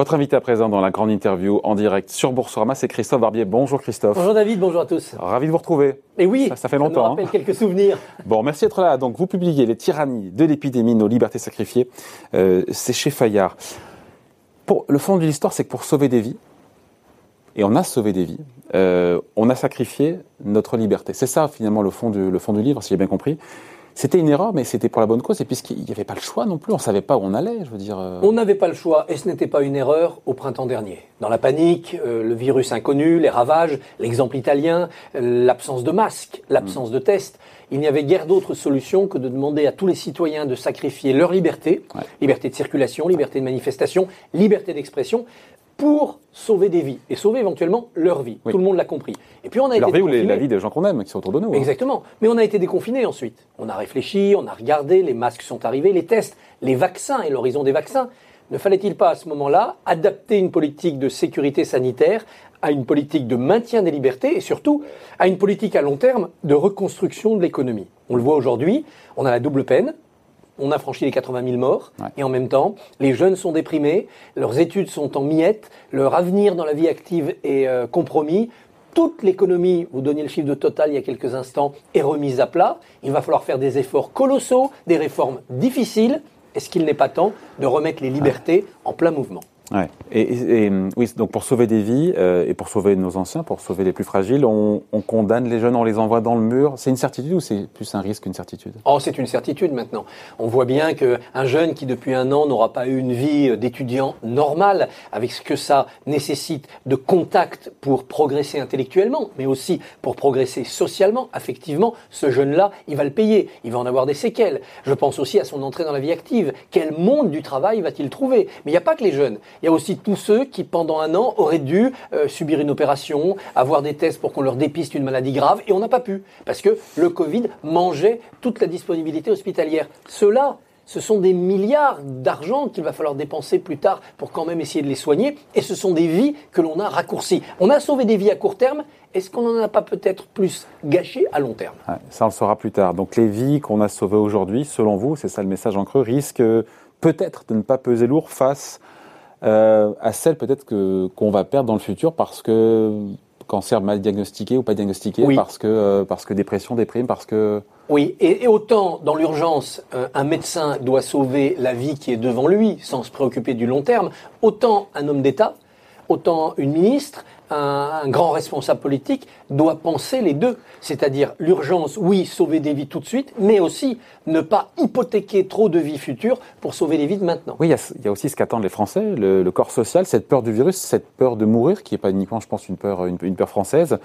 Votre invité à présent dans la grande interview en direct sur Boursorama, c'est Christophe Barbier. Bonjour Christophe. Bonjour David, bonjour à tous. Ravi de vous retrouver. Et oui, ça, ça fait longtemps. Ça nous rappelle quelques souvenirs. Bon, merci d'être là. Donc, vous publiez Les tyrannies de l'épidémie, nos libertés sacrifiées. Euh, c'est chez Fayard. Pour, le fond de l'histoire, c'est que pour sauver des vies, et on a sauvé des vies, euh, on a sacrifié notre liberté. C'est ça finalement le fond du, le fond du livre, si j'ai bien compris. C'était une erreur, mais c'était pour la bonne cause, et puisqu'il n'y avait pas le choix non plus, on ne savait pas où on allait, je veux dire. euh. On n'avait pas le choix, et ce n'était pas une erreur au printemps dernier. Dans la panique, euh, le virus inconnu, les ravages, l'exemple italien, euh, l'absence de masques, l'absence de tests, il n'y avait guère d'autre solution que de demander à tous les citoyens de sacrifier leur liberté, Ouais. liberté de circulation, liberté de manifestation, liberté d'expression, pour sauver des vies, et sauver éventuellement leur vie. Oui. Tout le monde l'a compris. Et puis on a Leur été vie ou les- la vie des gens qu'on aime, qui sont autour de nous. hein. Exactement. Mais on a été déconfinés ensuite. On a réfléchi, on a regardé, les masques sont arrivés, les tests, les vaccins et l'horizon des vaccins. Ne fallait-il pas à ce moment-là adapter une politique de sécurité sanitaire à une politique de maintien des libertés et surtout à une politique à long terme de reconstruction de l'économie? On le voit aujourd'hui, on a la double peine. On a franchi les 80 000 morts Ouais. et en même temps, les jeunes sont déprimés, leurs études sont en miettes, leur avenir dans la vie active est euh, compromis. Toute l'économie, vous donniez le chiffre de total il y a quelques instants, est remise à plat. Il va falloir faire des efforts colossaux, des réformes difficiles. Est-ce qu'il n'est pas temps de remettre les libertés en plein mouvement? Ouais. Et, et, oui, donc pour sauver des vies euh, et pour sauver nos anciens, pour sauver les plus fragiles, on, on condamne les jeunes, on les envoie dans le mur. C'est une certitude ou c'est plus un risque qu'une certitude? Oh, c'est une certitude maintenant. On voit bien qu'un jeune qui depuis un an n'aura pas eu une vie d'étudiant normale, avec ce que ça nécessite de contact pour progresser intellectuellement, mais aussi pour progresser socialement, affectivement, ce jeune-là, il va le payer, il va en avoir des séquelles. Je pense aussi à son entrée dans la vie active. Quel monde du travail va-t-il trouver? Mais il n'y a pas que les jeunes. Il y a aussi tous ceux qui, pendant un an, auraient dû euh, subir une opération, avoir des tests pour qu'on leur dépiste une maladie grave, et on n'a pas pu, parce que le Covid mangeait toute la disponibilité hospitalière. Ceux-là, ce sont des milliards d'argent qu'il va falloir dépenser plus tard pour quand même essayer de les soigner, et ce sont des vies que l'on a raccourcies. On a sauvé des vies à court terme, est-ce qu'on n'en a pas peut-être plus gâché à long terme? Ça, on le saura plus tard. Donc les vies qu'on a sauvées aujourd'hui, selon vous, c'est ça le message en creux, risquent euh, peut-être de ne pas peser lourd face euh, à celles peut-être que qu'on va perdre dans le futur parce que cancer mal diagnostiqué ou pas diagnostiqué, Oui. parce que euh, parce que dépression, déprime, parce que Oui, et, et autant dans l'urgence, euh, un médecin doit sauver la vie qui est devant lui sans se préoccuper du long terme, autant un homme d'État, autant une ministre, un, grand responsable politique doit penser les deux. C'est-à-dire l'urgence, oui, sauver des vies tout de suite, mais aussi ne pas hypothéquer trop de vies futures pour sauver les vies de maintenant. Oui, il y a, aussi ce qu'attendent les Français, le, corps social, cette peur du virus, cette peur de mourir, qui n'est pas uniquement, je pense, une peur française.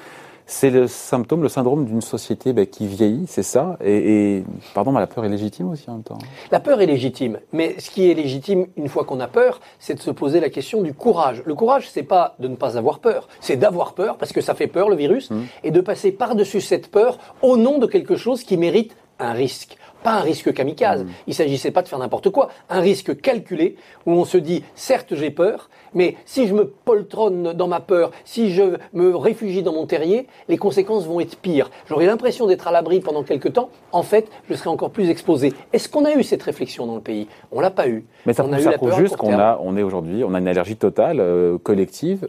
C'est le symptôme, le syndrome d'une société ben, qui vieillit, c'est ça. Et, et pardon, mais la peur est légitime aussi en même temps. La peur est légitime, mais ce qui est légitime une fois qu'on a peur, c'est de se poser la question du courage. Le courage, c'est pas de ne pas avoir peur, c'est d'avoir peur parce que ça fait peur le virus et de passer par-dessus cette peur au nom de quelque chose qui mérite un risque. Pas un risque kamikaze. Il s'agissait pas de faire n'importe quoi. Un risque calculé où on se dit, certes, j'ai peur, mais si je me poltronne dans ma peur, si je me réfugie dans mon terrier, les conséquences vont être pires. J'aurai l'impression d'être à l'abri pendant quelque temps. En fait, je serai encore plus exposé. Est-ce qu'on a eu cette réflexion dans le pays? On l'a pas eu. Mais ça on a eu la peur juste qu'on a, on est aujourd'hui, on a une allergie totale, euh, collective,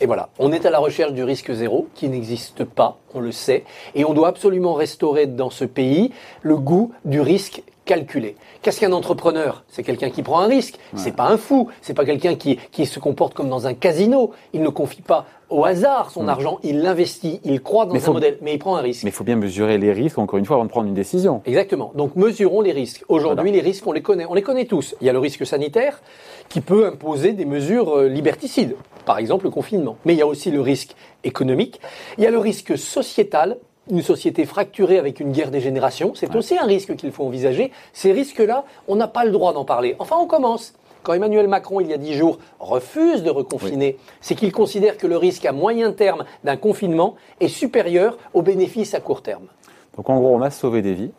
Et voilà, on est à la recherche du risque zéro qui n'existe pas, on le sait, et on doit absolument restaurer dans ce pays le goût du risque calculé. Qu'est-ce qu'un entrepreneur? C'est quelqu'un qui prend un risque, c'est pas un fou, c'est pas quelqu'un qui, qui se comporte comme dans un casino, il ne confie pas au hasard son argent, il l'investit, il croit dans Mais un faut- modèle, mais il prend un risque. Mais il faut bien mesurer les risques, encore une fois, avant de prendre une décision. Exactement. Donc mesurons les risques. Aujourd'hui, les risques, on les connaît. On les connaît tous. Il y a le risque sanitaire qui peut imposer des mesures euh, liberticides, par exemple le confinement. Mais il y a aussi le risque économique. Il y a le risque sociétal. Une société fracturée avec une guerre des générations, c'est aussi un risque qu'il faut envisager. Ces risques-là, on n'a pas le droit d'en parler. Enfin, on commence. Quand Emmanuel Macron, il y a dix jours, refuse de reconfiner, c'est qu'il considère que le risque à moyen terme d'un confinement est supérieur aux bénéfices à court terme. Donc en gros, on a sauvé des vies,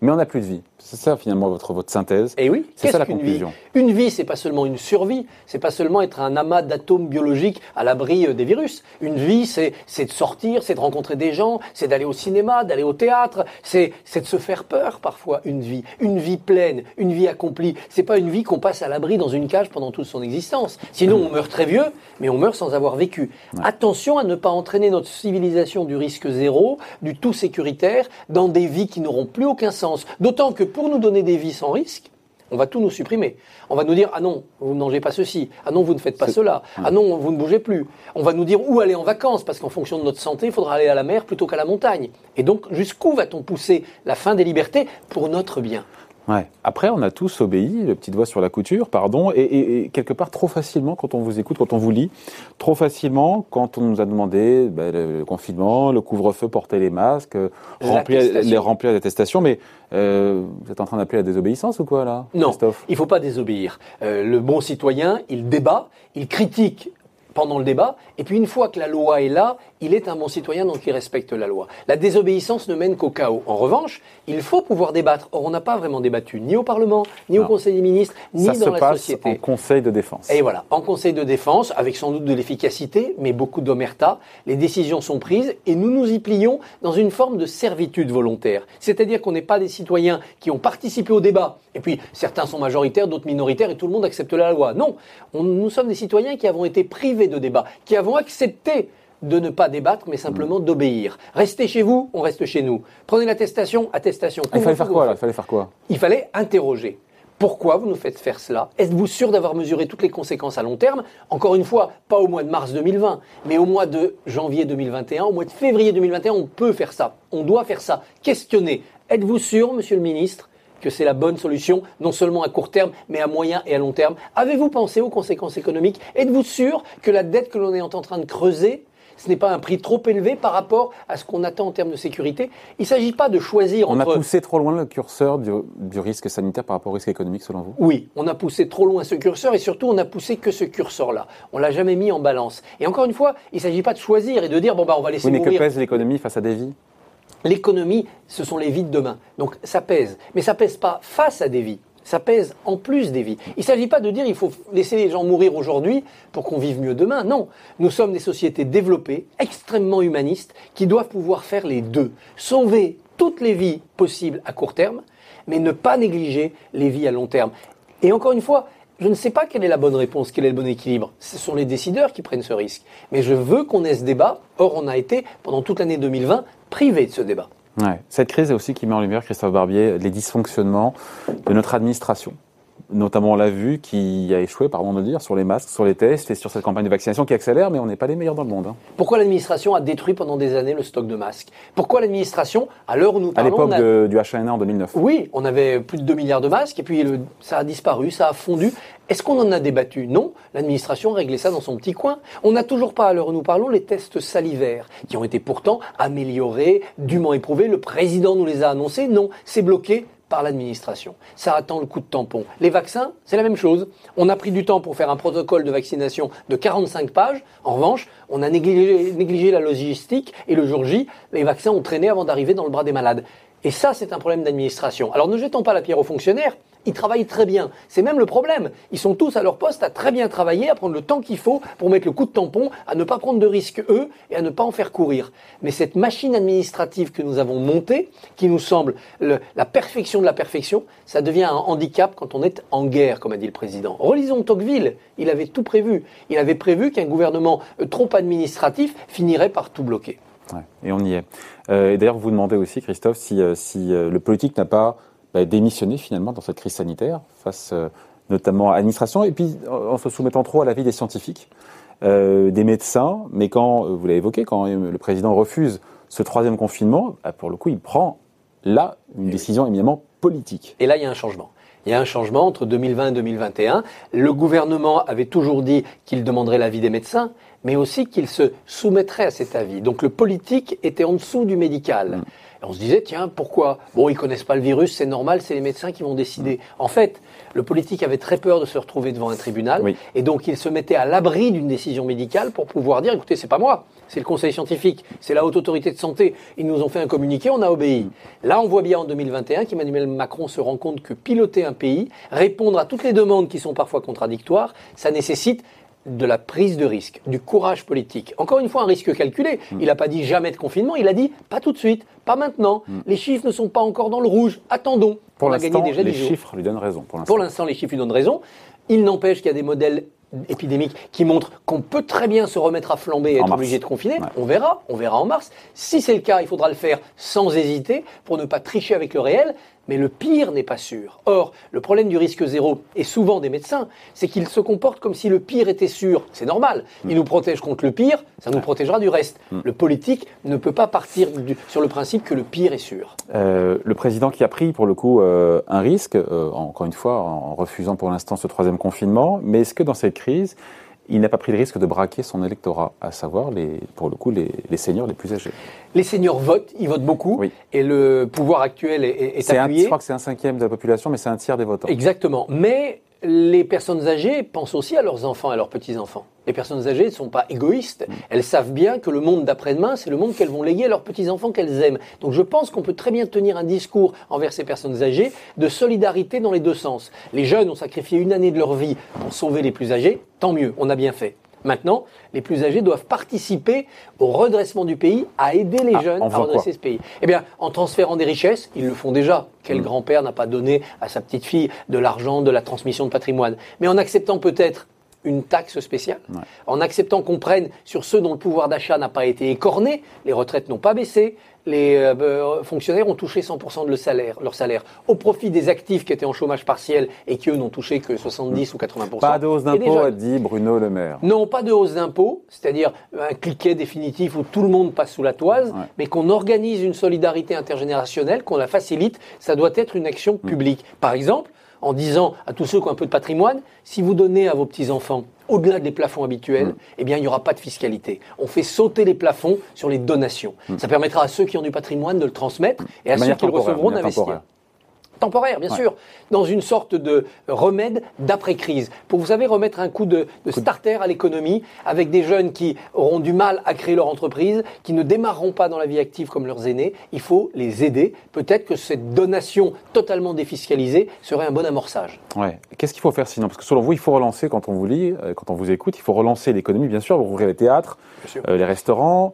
mais on n'a plus de vie. C'est ça finalement votre, votre synthèse. Et oui, c'est ça la conclusion. Vie? Une vie, c'est pas seulement une survie, c'est pas seulement être un amas d'atomes biologiques à l'abri euh, des virus. Une vie, c'est de sortir, c'est de rencontrer des gens, c'est d'aller au cinéma, d'aller au théâtre, c'est de se faire peur parfois. Une vie, une vie pleine, une vie accomplie. C'est pas une vie qu'on passe à l'abri dans une cage pendant toute son existence. Sinon, on meurt très vieux, mais on meurt sans avoir vécu. Attention à ne pas entraîner notre civilisation du risque zéro, du tout sécuritaire, dans des vies qui n'auront plus aucun sens. D'autant que pour nous donner des vies sans risque, on va tout nous supprimer. On va nous dire ah non, vous ne mangez pas ceci, ah non, vous ne faites pas cela, ah non, vous ne bougez plus. On va nous dire où aller en vacances parce qu'en fonction de notre santé, il faudra aller à la mer plutôt qu'à la montagne. Et donc jusqu'où va-t-on pousser la fin des libertés pour notre bien? Ouais. Après, on a tous obéi, le petit doigt sur la couture, pardon, et, quelque part trop facilement quand on vous écoute, quand on vous lit, trop facilement quand on nous a demandé ben, le, confinement, le couvre-feu, porter les masques, remplir les remplir d'attestations, mais euh, vous êtes en train d'appeler à la désobéissance ou quoi là Non, il ne faut pas désobéir. Euh, le bon citoyen, il débat, il critique pendant le débat, et puis une fois que la loi est là, il est un bon citoyen, donc il respecte la loi. La désobéissance ne mène qu'au chaos. En revanche, il faut pouvoir débattre. Or, on n'a pas vraiment débattu, ni au Parlement, ni au Conseil des ministres, ni Ça dans se la société. En Conseil de défense. Et voilà, en Conseil de défense, avec sans doute de l'efficacité, mais beaucoup d'omerta, les décisions sont prises et nous nous y plions dans une forme de servitude volontaire. C'est-à-dire qu'on n'est pas des citoyens qui ont participé au débat, et puis certains sont majoritaires, d'autres minoritaires, et tout le monde accepte la loi. Non, nous sommes des citoyens qui avons été privés de débat, qui avons accepté de ne pas débattre, mais simplement d'obéir. Restez chez vous, on reste chez nous. Prenez l'attestation, attestation. il fallait faire quoi là? Il fallait faire quoi? Il fallait interroger. Pourquoi vous nous faites faire cela? Êtes-vous sûr d'avoir mesuré toutes les conséquences à long terme? Encore une fois, pas au mois de mars 2020, mais au mois de janvier 2021, au mois de février 2021, on peut faire ça. On doit faire ça. Questionnez. Êtes-vous sûr, monsieur le ministre, que c'est la bonne solution, non seulement à court terme, mais à moyen et à long terme Avez-vous pensé aux conséquences économiques? Êtes-vous sûr que la dette que l'on est en train de creuser ce n'est pas un prix trop élevé par rapport à ce qu'on attend en termes de sécurité? Il ne s'agit pas de choisir on entre... On a poussé trop loin le curseur du, risque sanitaire par rapport au risque économique, selon vous? Oui, on a poussé trop loin ce curseur et surtout, on n'a poussé que ce curseur-là. On l'a jamais mis en balance. Et encore une fois, il ne s'agit pas de choisir et de dire, bon, bah, on va laisser oui, mais que pèse l'économie face à des vies? L'économie, ce sont les vies de demain. Donc ça pèse. Mais ça pèse pas face à des vies ça pèse en plus des vies. Il ne s'agit pas de dire il faut laisser les gens mourir aujourd'hui pour qu'on vive mieux demain. Non, nous sommes des sociétés développées, extrêmement humanistes, qui doivent pouvoir faire les deux. Sauver toutes les vies possibles à court terme, mais ne pas négliger les vies à long terme. Et encore une fois, je ne sais pas quelle est la bonne réponse, quel est le bon équilibre. Ce sont les décideurs qui prennent ce risque. Mais je veux qu'on ait ce débat. Or, on a été, pendant toute l'année 2020, privé de ce débat. Cette crise est aussi qui met en lumière, Christophe Barbier, les dysfonctionnements de notre administration notamment on l'a vu, qui a échoué, pardon de le dire, sur les masques, sur les tests et sur cette campagne de vaccination qui accélère, mais on n'est pas les meilleurs dans le monde. Hein. Pourquoi l'administration a détruit pendant des années le stock de masques? Pourquoi l'administration, à l'heure où nous parlons... À l'époque du H1N1 en 2009. Oui, on avait plus de 2 milliards de masques, et puis ça a disparu, ça a fondu. Est-ce qu'on en a débattu? Non, l'administration réglé ça dans son petit coin. On n'a toujours pas, à l'heure où nous parlons, les tests salivaires, qui ont été pourtant améliorés, dûment éprouvés. Le président nous les a annoncés. Non, c'est bloqué par l'administration. Ça attend le coup de tampon. Les vaccins, c'est la même chose. On a pris du temps pour faire un protocole de vaccination de 45 pages. En revanche, on a négligé, négligé la logistique et le jour J, les vaccins ont traîné avant d'arriver dans le bras des malades. Et ça, c'est un problème d'administration. Alors ne jetons pas la pierre aux fonctionnaires, ils travaillent très bien. C'est même le problème. Ils sont tous à leur poste à très bien travailler, à prendre le temps qu'il faut pour mettre le coup de tampon, à ne pas prendre de risques eux et à ne pas en faire courir. Mais cette machine administrative que nous avons montée, qui nous semble la perfection de la perfection, ça devient un handicap quand on est en guerre, comme a dit le président. Relisons Tocqueville, il avait tout prévu. Il avait prévu qu'un gouvernement euh, trop administratif finirait par tout bloquer. et on y est. Euh, et d'ailleurs, vous demandez aussi, Christophe, si, euh, si le politique n'a pas bah, démissionner finalement dans cette crise sanitaire, face euh, notamment à l'administration, et puis en se soumettant trop à l'avis des scientifiques, euh, des médecins. Mais quand, euh, vous l'avez évoqué, quand le président refuse ce troisième confinement, bah, pour le coup, il prend là une décision éminemment politique. Et là, il y a un changement. Il y a un changement entre 2020 et 2021. Le gouvernement avait toujours dit qu'il demanderait l'avis des médecins, mais aussi qu'il se soumettrait à cet avis. Donc le politique était en dessous du médical. Mm. Et on se disait, tiens, pourquoi? Bon, ils connaissent pas le virus, c'est normal, c'est les médecins qui vont décider. En fait, le politique avait très peur de se retrouver devant un tribunal, Oui. et donc il se mettait à l'abri d'une décision médicale pour pouvoir dire, écoutez, c'est pas moi, c'est le conseil scientifique, c'est la haute autorité de santé. Ils nous ont fait un communiqué, on a obéi. Là, on voit bien en 2021 qu'Emmanuel Macron se rend compte que piloter un pays, répondre à toutes les demandes qui sont parfois contradictoires, ça nécessite de la prise de risque, du courage politique. Encore une fois, un risque calculé. Il n'a pas dit jamais de confinement, il a dit pas tout de suite, pas maintenant. Les chiffres ne sont pas encore dans le rouge. Attendons. Pour l'instant, les 10 jours. chiffres lui donnent raison. Pour l'instant. Pour l'instant, les chiffres lui donnent raison. Il n'empêche qu'il y a des modèles épidémiques qui montrent qu'on peut très bien se remettre à flamber et En être mars. obligé de confiner. Ouais. On verra, on verra en mars. Si c'est le cas, il faudra le faire sans hésiter pour ne pas tricher avec le réel. Mais le pire n'est pas sûr. Or, le problème du risque zéro, et souvent des médecins, c'est qu'ils se comportent comme si le pire était sûr. C'est normal. Ils nous protègent contre le pire, ça nous protégera du reste. Le politique ne peut pas partir du- sur le principe que le pire est sûr. Euh, le président qui a pris pour le coup euh, un risque, euh, encore une fois en refusant pour l'instant ce troisième confinement, mais est-ce que dans cette crise, il n'a pas pris le risque de braquer son électorat, à savoir les, pour le coup les, les seniors les plus âgés Les seniors votent, ils votent beaucoup, Oui. et le pouvoir actuel est, est- est un. Je crois que c'est un cinquième de la population, mais c'est un tiers des votants. Exactement. Mais les personnes âgées pensent aussi à leurs enfants et à leurs petits-enfants. Les personnes âgées ne sont pas égoïstes. Elles savent bien que le monde d'après-demain, c'est le monde qu'elles vont léguer à leurs petits-enfants qu'elles aiment. Donc je pense qu'on peut très bien tenir un discours envers ces personnes âgées de solidarité dans les deux sens. Les jeunes ont sacrifié une année de leur vie pour sauver les plus âgés. Tant mieux, on a bien fait. Maintenant, les plus âgés doivent participer au redressement du pays, à aider les Ah, jeunes à redresser ce pays Eh bien, en transférant des richesses, ils le font déjà. Mm. Quel grand-père n'a pas donné à sa petite fille de l'argent, de la transmission de patrimoine? Mais en acceptant peut-être une taxe spéciale, Ouais. en acceptant qu'on prenne sur ceux dont le pouvoir d'achat n'a pas été écorné, les retraites n'ont pas baissé, les euh, euh, fonctionnaires ont touché 100% de salaire, leur salaire, au profit des actifs qui étaient en chômage partiel et qui eux n'ont touché que 70 ou 80%. Pas de hausse d'impôt, a dit Bruno Le Maire. Non, pas de hausse d'impôts, c'est-à-dire un cliquet définitif où tout le monde passe sous la toise, Ouais. mais qu'on organise une solidarité intergénérationnelle, qu'on la facilite, ça doit être une action publique. Par exemple, en disant à tous ceux qui ont un peu de patrimoine, si vous donnez à vos petits-enfants au-delà des plafonds habituels, Mm. eh bien, il n'y aura pas de fiscalité. On fait sauter les plafonds sur les donations. Ça permettra à ceux qui ont du patrimoine de le transmettre et à Mm. Ceux qui le recevront d'investir. Temporaire. Bien Ouais. sûr, dans une sorte de remède d'après-crise. Pour, vous savez, remettre un coup de, de starter à l'économie avec des jeunes qui auront du mal à créer leur entreprise, qui ne démarreront pas dans la vie active comme leurs aînés, il faut les aider. Peut-être que cette donation totalement défiscalisée serait un bon amorçage. Ouais. Qu'est-ce qu'il faut faire sinon? Parce que selon vous, il faut relancer, quand on vous lit, euh, quand on vous écoute, il faut relancer l'économie, bien sûr, rouvrir les théâtres, euh, les restaurants,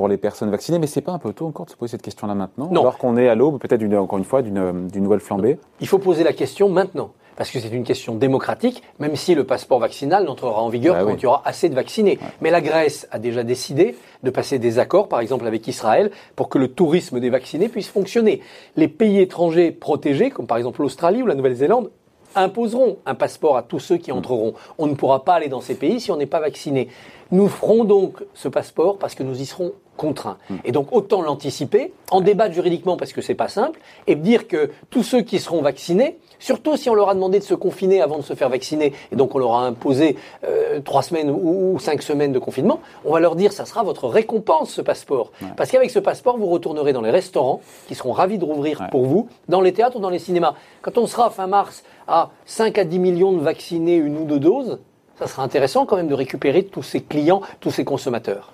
pour les personnes vaccinées, mais c'est pas un peu tôt encore de se poser cette question-là maintenant Non. Alors qu'on est à l'aube, peut-être d'une- encore une fois, d'une d'une nouvelle flambée? Il faut poser la question maintenant. Parce que c'est une question démocratique, même si le passeport vaccinal n'entrera en vigueur Bah quand oui. il y aura assez de vaccinés. Mais la Grèce a déjà décidé de passer des accords, par exemple avec Israël, pour que le tourisme des vaccinés puisse fonctionner. Les pays étrangers protégés, comme par exemple l'Australie ou la Nouvelle-Zélande, imposeront un passeport à tous ceux qui entreront. On ne pourra pas aller dans ces pays si on n'est pas vacciné. Nous ferons donc ce passeport parce que nous y serons contraints. Et donc autant l'anticiper, en débattre juridiquement parce que c'est pas simple, et dire que tous ceux qui seront vaccinés, surtout si on leur a demandé de se confiner avant de se faire vacciner, et donc on leur a imposé euh, trois semaines ou, ou cinq semaines de confinement, on va leur dire ça sera votre récompense ce passeport. Parce qu'avec ce passeport, vous retournerez dans les restaurants qui seront ravis de rouvrir Ouais. pour vous, dans les théâtres ou dans les cinémas. Quand on sera fin mars à 5 à 10 millions de vaccinés, une ou deux doses, ça sera intéressant quand même de récupérer tous ces clients, tous ces consommateurs.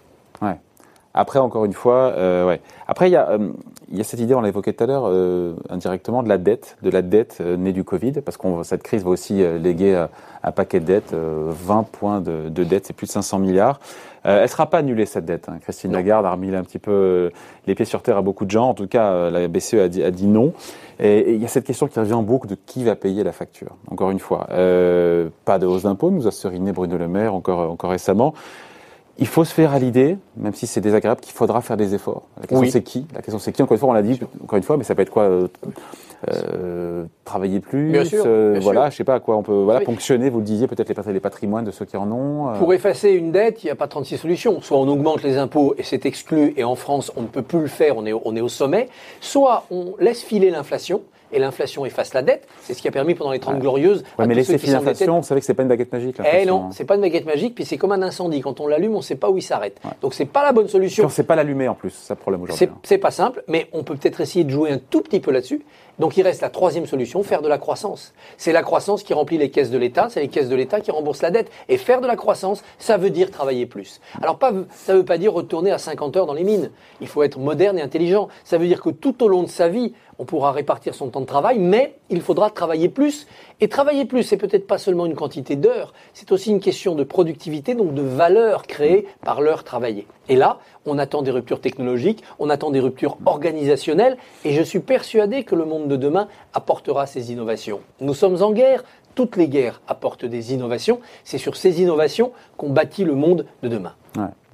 Après, encore une fois, euh, ouais. Après, il y, a, euh, y a cette idée, on l'a évoqué tout à l'heure, euh, indirectement, de la dette, de la dette euh, née du Covid, parce que cette crise va aussi euh, léguer euh, un paquet de dettes, euh, 20 points de, de dette, c'est plus de 500 milliards. Euh, elle ne sera pas annulée, cette dette. hein. Christine Non. Lagarde a remis un petit peu les pieds sur terre à beaucoup de gens. En tout cas, euh, la BCE a dit, a dit non. Et il y a cette question qui revient en boucle de qui va payer la facture. Encore une fois, euh, pas de hausse d'impôts, nous a seriné Bruno Le Maire encore, encore récemment. Il faut se faire à l'idée, même si c'est désagréable, qu'il faudra faire des efforts. La question Oui. c'est qui? La question c'est qui? Encore une fois, on l'a dit, encore une fois, mais ça peut être quoi euh, euh, Travailler plus, Bien sûr, euh, bien voilà, sûr. je sais pas à quoi on peut, voilà, Oui. ponctionner. Vous le disiez, peut-être les, les patrimoines de ceux qui en ont. euh, Pour effacer une dette, il n'y a pas 36 solutions. Soit on augmente les impôts et c'est exclu, et en France, on ne peut plus le faire, on est, on est au sommet. Soit on laisse filer l'inflation, et l'inflation efface la dette. C'est ce qui a permis pendant les 30 glorieuses. Ouais, à mais laisser filer l'inflation, vous savez que c'est pas une baguette magique. eh non, hein. c'est pas une baguette magique, puis c'est comme un incendie. Quand on l'allume, on ne sait pas où il s'arrête. Donc c'est pas la bonne solution. on sait pas l'allumer en plus, ça le problème aujourd'hui. C'est hein. c'est pas simple, mais on peut peut-être essayer de jouer un tout petit peu là-dessus. Donc il reste la troisième solution, faire de la croissance. C'est la croissance qui remplit les caisses de l'État, c'est les caisses de l'État qui remboursent la dette. Et faire de la croissance, ça veut dire travailler plus. Alors pas, ça veut pas dire retourner à 50 heures dans les mines. Il faut être moderne et intelligent. Ça veut dire que tout au long de sa vie, on pourra répartir son temps de travail, mais il faudra travailler plus. Et travailler plus, c'est peut-être pas seulement une quantité d'heures, c'est aussi une question de productivité, donc de valeur créée par l'heure travaillée. Et là, on attend des ruptures technologiques, on attend des ruptures organisationnelles, et je suis persuadé que le monde de demain apportera ces innovations. Nous sommes en guerre, toutes les guerres apportent des innovations, c'est sur ces innovations qu'on bâtit le monde de demain.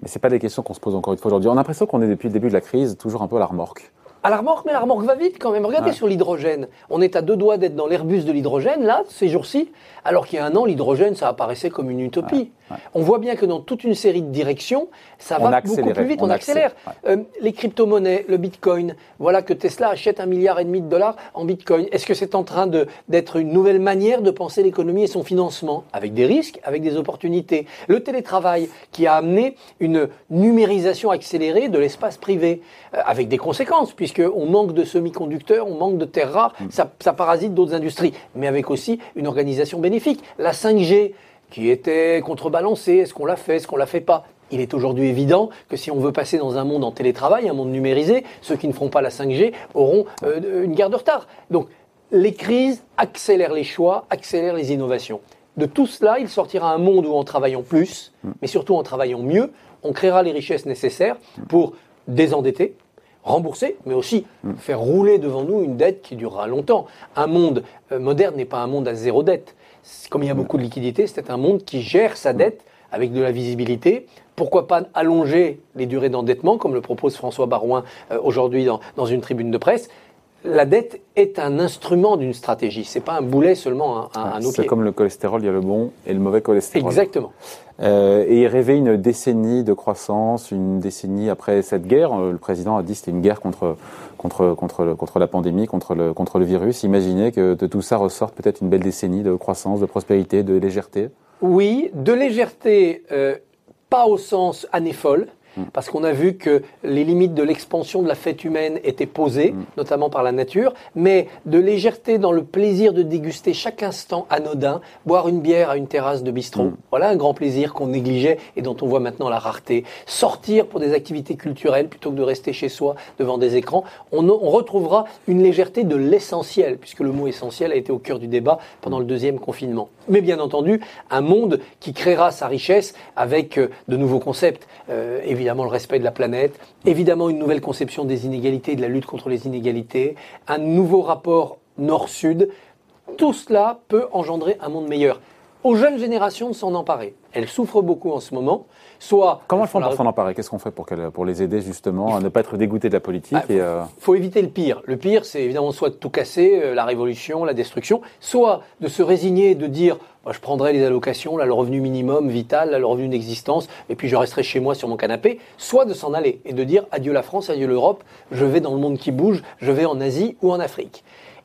Mais c'est pas des questions qu'on se pose encore une fois aujourd'hui. On a l'impression qu'on est depuis le début de la crise toujours un peu à la remorque. À la remorque, mais la remorque va vite quand même. Regardez Ouais. sur l'hydrogène. On est à deux doigts d'être dans l'Airbus de l'hydrogène, là, ces jours-ci, alors qu'il y a un an, l'hydrogène, ça apparaissait comme une utopie. On voit bien que dans toute une série de directions, ça On va beaucoup plus vite, on accélère. Euh, les crypto-monnaies, le bitcoin, voilà que Tesla achète un milliard et demi de dollars en bitcoin. Est-ce que c'est en train d'être une nouvelle manière de penser l'économie et son financement, avec des risques, avec des opportunités Le télétravail, qui a amené une numérisation accélérée de l'espace privé, euh, avec des conséquences, puisqu'on manque de semi-conducteurs, on manque de terres rares, ça, ça parasite d'autres industries, mais avec aussi une organisation bénéfique. La 5G, qui était contrebalancée, est-ce qu'on l'a fait, est-ce qu'on l'a fait pas? Il est aujourd'hui évident que si on veut passer dans un monde en télétravail, un monde numérisé, ceux qui ne feront pas la 5G auront euh, une guerre de retard. Donc les crises accélèrent les choix, accélèrent les innovations. De tout cela, il sortira un monde où en travaillant plus, mais surtout en travaillant mieux, on créera les richesses nécessaires pour désendetter, rembourser, mais aussi faire rouler devant nous une dette qui durera longtemps. Un monde euh, moderne n'est pas un monde à zéro dette. Comme il y a beaucoup de liquidités, c'est un monde qui gère sa dette avec de la visibilité. Pourquoi pas allonger les durées d'endettement, comme le propose François Barouin euh, aujourd'hui dans, dans une tribune de presse? La dette est un instrument d'une stratégie. C'est pas un boulet seulement à, à- à nos c'est comme le cholestérol, il y a le bon et le mauvais cholestérol. Exactement. Euh, et il rêvait une décennie de croissance, une décennie après cette guerre. Euh, Le président a dit c'était une guerre contre, contre, contre, le- contre la pandémie, contre le, contre le virus. Imaginez que de tout ça ressorte peut-être une belle décennie de croissance, de prospérité, de légèreté. Oui, de légèreté, euh, pas au sens année folle, parce qu'on a vu que les limites de l'expansion de la fête humaine étaient posées, notamment par la nature, mais de légèreté dans le plaisir de déguster chaque instant anodin, boire une bière à une terrasse de bistrot. Voilà un grand plaisir qu'on négligeait et dont on voit maintenant la rareté. Sortir pour des activités culturelles plutôt que de rester chez soi devant des écrans. On, on retrouvera une légèreté de l'essentiel, puisque le mot essentiel a été au cœur du débat pendant le deuxième confinement. Mais bien entendu, un monde qui créera sa richesse avec euh, de nouveaux concepts. Euh, évidemment, le respect de la planète, évidemment, une nouvelle conception des inégalités et de la lutte contre les inégalités, un nouveau rapport nord-sud. Tout cela peut engendrer un monde meilleur. Aux jeunes générations de s'en emparer. Elles souffrent beaucoup en ce moment. Soit Comment elles font pour s'en emparer? Qu'est-ce qu'on fait pour, les aider justement à ne pas être dégoûtés de la politique Ah, et, euh, faut éviter le pire. Le pire, c'est évidemment soit de tout casser, euh, la révolution, la destruction, soit de se résigner et de dire je prendrai les allocations, là, le revenu minimum vital, là, le revenu d'existence, et puis je resterai chez moi sur mon canapé, soit de s'en aller et de dire adieu la France, adieu l'Europe, je vais dans le monde qui bouge, je vais en Asie ou en Afrique.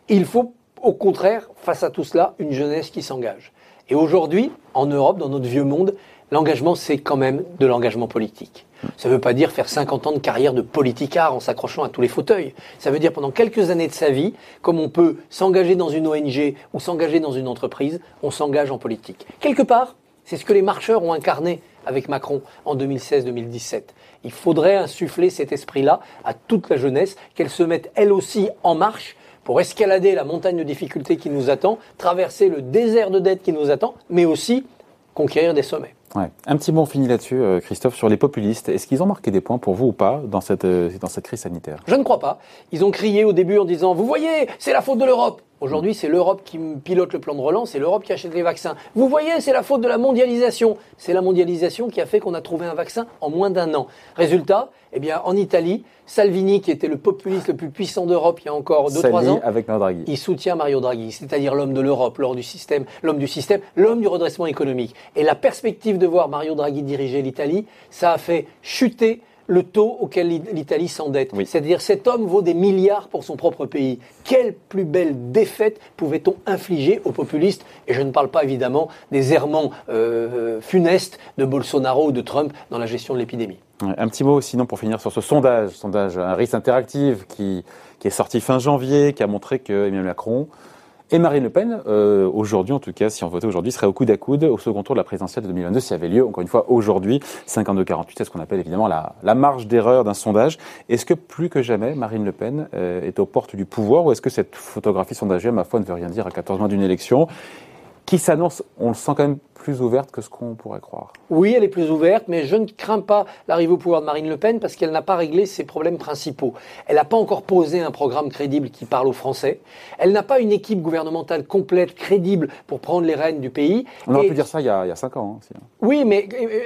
Il faut au contraire, face à tout cela, une jeunesse qui s'engage. Et aujourd'hui, en Europe, dans notre vieux monde, l'engagement, c'est quand même de l'engagement politique. Ça ne veut pas dire faire 50 ans de carrière de politicard en s'accrochant à tous les fauteuils. Ça veut dire pendant quelques années de sa vie, comme on peut s'engager dans une ONG ou s'engager dans une entreprise, on s'engage en politique. Quelque part, c'est ce que les marcheurs ont incarné avec Macron en 2016-2017. Il faudrait insuffler cet esprit-là à toute la jeunesse, qu'elle se mette elle aussi en marche pour escalader la montagne de difficultés qui nous attend, traverser le désert de dettes qui nous attend, mais aussi conquérir des sommets. Un petit mot on finit là-dessus, euh, Christophe, sur les populistes. Est-ce qu'ils ont marqué des points pour vous ou pas dans cette, euh, dans cette crise sanitaire? Je ne crois pas. Ils ont crié au début en disant Vous voyez, c'est la faute de l'Europe. Aujourd'hui, c'est l'Europe qui pilote le plan de relance, c'est l'Europe qui achète les vaccins. Vous voyez, c'est la faute de la mondialisation. C'est la mondialisation qui a fait qu'on a trouvé un vaccin en moins d'un an. Résultat, eh bien, en Italie, Salvini, qui était le populiste le plus puissant d'Europe il y a encore 2-3 Sali ans, avec Mario Draghi. il soutient Mario Draghi, c'est-à-dire l'homme de l'Europe, l'homme du système, l'homme du système, l'homme du redressement économique. Et la perspective de voir Mario Draghi diriger l'Italie, ça a fait chuter le taux auquel l'Italie s'endette. C'est-à-dire cet homme vaut des milliards pour son propre pays. Quelle plus belle défaite pouvait-on infliger aux populistes? Et je ne parle pas évidemment des errements euh, funestes de Bolsonaro ou de Trump dans la gestion de l'épidémie. Un petit mot sinon pour finir sur ce sondage, sondage un risque interactive qui, qui est sorti fin janvier, qui a montré que Emmanuel Macron et Marine Le Pen, euh, aujourd'hui en tout cas, si on votait aujourd'hui, serait au coude à coude au second tour de la présidentielle de 2022, s'il y avait lieu, encore une fois, aujourd'hui, 52-48, c'est ce qu'on appelle évidemment la, marge d'erreur d'un sondage. Est-ce que plus que jamais, Marine Le Pen euh, est aux portes du pouvoir ou est-ce que cette photographie sondagée, ma foi, ne veut rien dire à 14 mois d'une élection? Qui s'annonce, on le sent quand même plus ouverte que ce qu'on pourrait croire. Oui, elle est plus ouverte, mais je ne crains pas l'arrivée au pouvoir de Marine Le Pen parce qu'elle n'a pas réglé ses problèmes principaux. Elle n'a pas encore posé un programme crédible qui parle aux Français. Elle n'a pas une équipe gouvernementale complète, crédible pour prendre les rênes du pays. On aurait pu dire ça il y a, il y a cinq ans. Hein, oui, mais euh,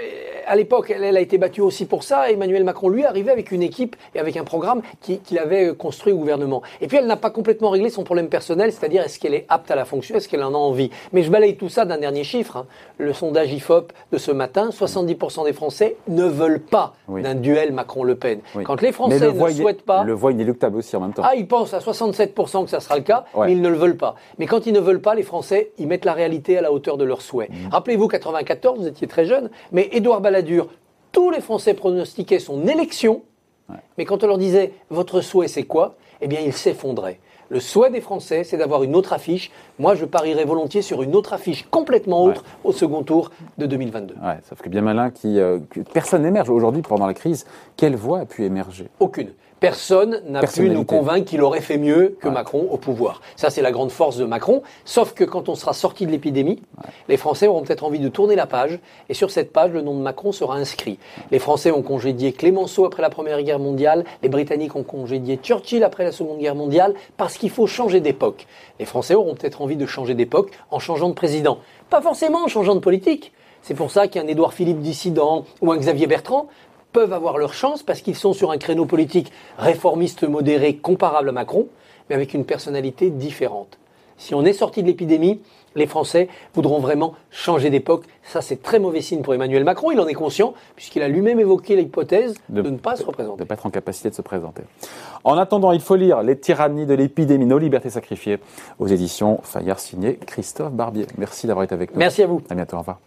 à l'époque, elle, a été battue aussi pour ça. Emmanuel Macron, lui, arrivait avec une équipe et avec un programme qu'il avait construit au gouvernement. Et puis, elle n'a pas complètement réglé son problème personnel, c'est-à-dire est-ce qu'elle est apte à la fonction, est-ce qu'elle en a envie. Mais je balaye tout ça d'un dernier chiffre. Hein le sondage IFOP de ce matin, 70% des Français ne veulent pas d'un duel Macron-Le Pen. Quand les Français ne souhaitent pas... Le voient inéluctable aussi en même temps. Ah, ils pensent à 67% que ça sera le cas, mais ils ne le veulent pas. Mais quand ils ne veulent pas, les Français, ils mettent la réalité à la hauteur de leurs souhaits. Mmh. Rappelez-vous, 94, vous étiez très jeune, mais Édouard Balladur, tous les Français pronostiquaient son élection, mais quand on leur disait « votre souhait c'est quoi ?», eh bien, ils s'effondraient. Le souhait des Français, c'est d'avoir une autre affiche. Moi, je parierais volontiers sur une autre affiche complètement autre au second tour de 2022. Ouais, sauf que bien malin, qui, euh, personne n'émerge aujourd'hui pendant la crise. Quelle voix a pu émerger? Aucune. Personne n'a pu nous convaincre qu'il aurait fait mieux que Macron au pouvoir. Ça, c'est la grande force de Macron. Sauf que quand on sera sorti de l'épidémie, les Français auront peut-être envie de tourner la page. Et sur cette page, le nom de Macron sera inscrit. Les Français ont congédié Clémenceau après la Première Guerre mondiale. Les Britanniques ont congédié Churchill après la Seconde Guerre mondiale parce qu'il faut changer d'époque. Les Français auront peut-être envie de changer d'époque en changeant de président. Pas forcément en changeant de politique. C'est pour ça qu'un Édouard Philippe dissident ou un Xavier Bertrand peuvent avoir leur chance parce qu'ils sont sur un créneau politique réformiste modéré comparable à Macron, mais avec une personnalité différente. Si on est sorti de l'épidémie, les Français voudront vraiment changer d'époque. Ça, c'est très mauvais signe pour Emmanuel Macron. Il en est conscient, puisqu'il a lui-même évoqué l'hypothèse de, ne pas se représenter. De ne pas être en capacité de se présenter. En attendant, il faut lire Les tyrannies de l'épidémie, nos libertés sacrifiées, aux éditions Fayard signé Christophe Barbier. Merci d'avoir été avec nous. Merci à vous. À bientôt. Au revoir.